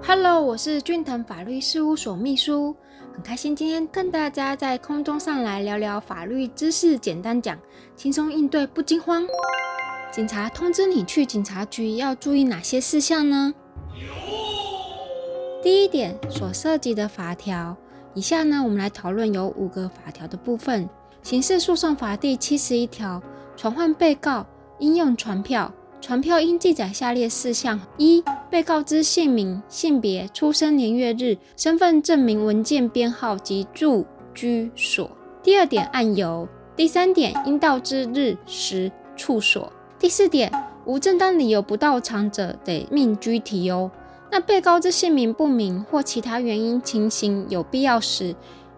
Hello，我是俊腾法律事务所秘书，很开心今天跟大家在空中上来聊聊法律知识，简单讲，轻松应对不惊慌。警察通知你去警察局要注意哪些事项呢？第一点，所涉及的法条，以下呢我们来讨论有五个法条的部分。刑事诉讼法第七十一条，传唤被告应用传票。传票应记载下列事项：一、被告知姓名、性别、出生年月日、身份证明文件编号及住居所。第二点，案由。第三点，应到之日时处所。第四点，无正当理由不到场者，得命拘提哦。那被告知姓名不明或其他原因情形有必要时，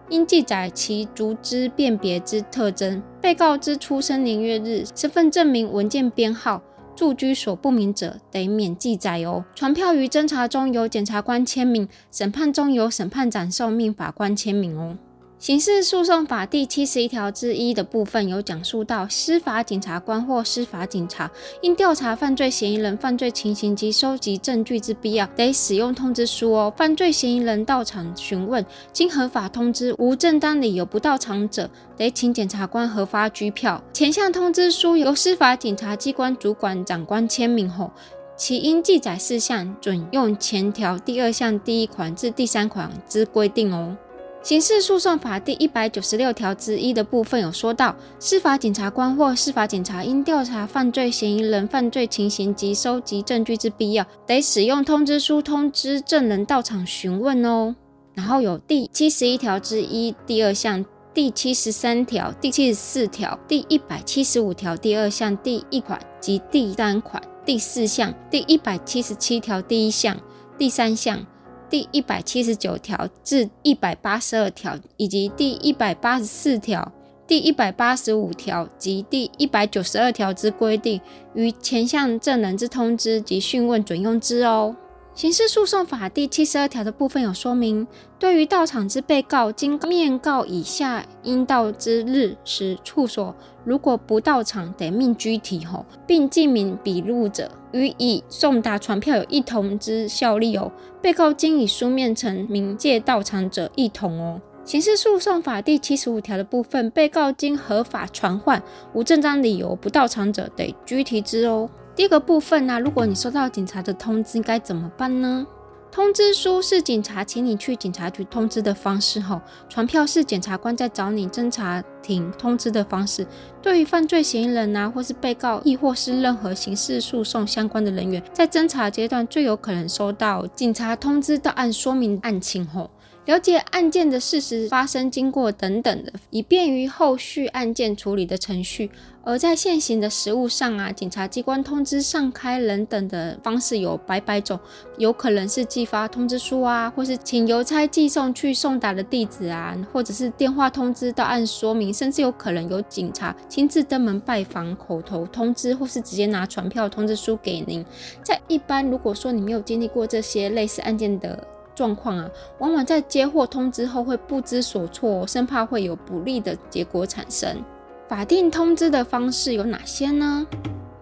应记载其足之辨别之特征。被告知出生年月日、身份证明文件编号。住居所不明者，得免记载哦。传票于侦查中由检察官签名，审判中由审判长受命法官签名哦。刑事诉讼法第七十一条之一的部分有讲述到，司法检察官或司法警察因调查犯罪嫌疑人犯罪情形及收集证据之必要，得使用通知书哦。犯罪嫌疑人到场询问，经合法通知无正当理由不到场者，得请检察官核发拘票。前项通知书由司法警察机关主管长官签名后，其应记载事项准用前条第二项第一款至第三款之规定哦。刑事诉讼法第一百九十六条之一的部分有说到，司法检察官或司法警察因调查犯罪嫌疑人犯罪情形及收集证据之必要，得使用通知书通知证人到场询问哦。然后有第七十一条之一第二项、第七十三条、第七十四条、第一百七十五条第二项第一款及第三款、第四项、第一百七十七条第一项、第三项。第一百七十九条至一百八十二条，以及第一百八十四条、第一百八十五条及第一百九十二条之规定，于前项证人之通知及讯问准用之哦。刑事诉讼法第七十二条的部分有说明，对于到场之被告，经面告以下应到之日时处所，如果不到场，得命拘提吼，并记名笔录者，予以送达传票有一同之效力哦。被告经以书面呈明借到场者，一同哦。刑事诉讼法第七十五条的部分，被告经合法传唤，无正当理由不到场者，得拘提之哦。第二个部分呢，如果你收到警察的通知，该怎么办呢？通知书是警察请你去警察局通知的方式，吼，传票是检察官在找你侦查庭通知的方式。对于犯罪嫌疑人呐，或是被告，亦或是任何刑事诉讼相关的人员，在侦查阶段最有可能收到警察通知到案说明案情，吼。了解案件的事实、发生经过等等的，以便于后续案件处理的程序。而在现行的实务上啊，警察机关通知上开人等的方式有百百种，有可能是寄发通知书啊，或是请邮差寄送去送达的地址啊，或者是电话通知到案说明，甚至有可能有警察亲自登门拜访、口头通知，或是直接拿传票通知书给您。在一般如果说你没有经历过这些类似案件的，状况啊，往往在接获通知后会不知所措，生怕会有不利的结果产生。法定通知的方式有哪些呢？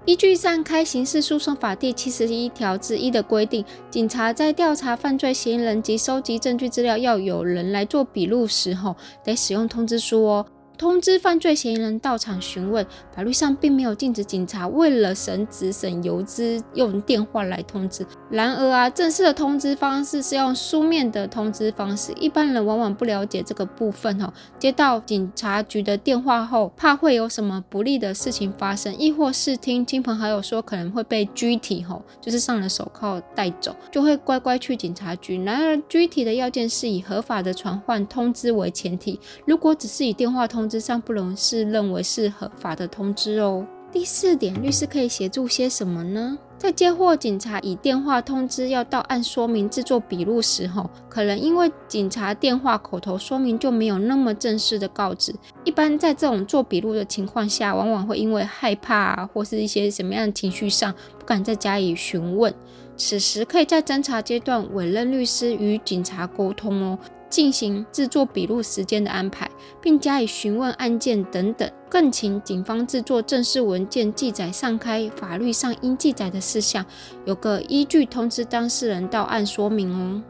依据《上开刑事诉讼法》第七十一条之一的规定，警察在调查犯罪嫌疑人及收集证据资料要有人来做笔录时候，得使用通知书哦。通知犯罪嫌疑人到场询问，法律上并没有禁止警察为了省纸省油资用电话来通知。然而啊，正式的通知方式是用书面的通知方式，一般人往往不了解这个部分哦。接到警察局的电话后，怕会有什么不利的事情发生，亦或是听亲朋好友说可能会被拘提吼，就是上了手铐带走，就会乖乖去警察局。然而，拘提的要件是以合法的传唤通知为前提，如果只是以电话通。通知上不容是认为是合法的通知哦。第四点，律师可以协助些什么呢？在接获警察以电话通知要到案说明制作笔录时，候，可能因为警察电话口头说明就没有那么正式的告知。一般在这种做笔录的情况下，往往会因为害怕或是一些什么样的情绪上，不敢再加以询问。此时可以在侦查阶段委任律师与警察沟通哦。进行制作笔录时间的安排，并加以询问案件等等，更请警方制作正式文件记载上开法律上应记载的事项，有个依据通知当事人到案说明哦。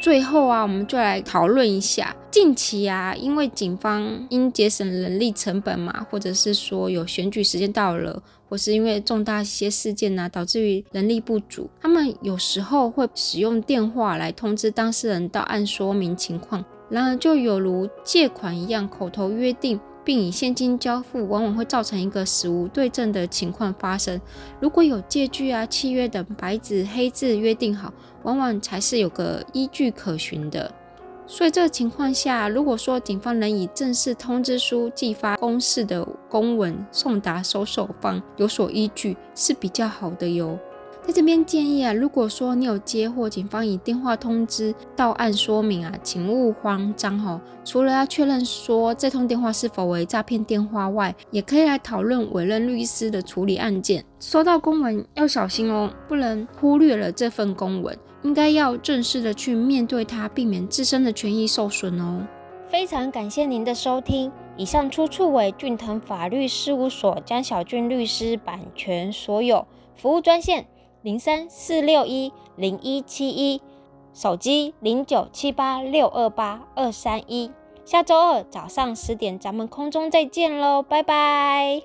最后啊，我们就来讨论一下近期啊，因为警方因节省人力成本嘛，或者是说有选举时间到了，或是因为重大一些事件呐，导致于人力不足，他们有时候会使用电话来通知当事人到案说明情况，然而就有如借款一样口头约定。并以现金交付，往往会造成一个死无对证的情况发生。如果有借据啊、契约等白纸黑字约定好，往往才是有个依据可循的。所以这个情况下，如果说警方能以正式通知书寄发公示的公文送达收受方，有所依据是比较好的哟。在这边建议啊，如果说你有接获警方以电话通知到案说明啊，请勿慌张哈。除了要确认说这通电话是否为诈骗电话外，也可以来讨论委任律师的处理案件。收到公文要小心哦，不能忽略了这份公文，应该要正式的去面对它，避免自身的权益受损哦。非常感谢您的收听，以上出处为俊腾法律事务所江小俊律师版权所有，服务专线。零三四六一零一七一，手机零九七八六二八二三一。下周二早上十点，咱们空中再见喽，拜拜。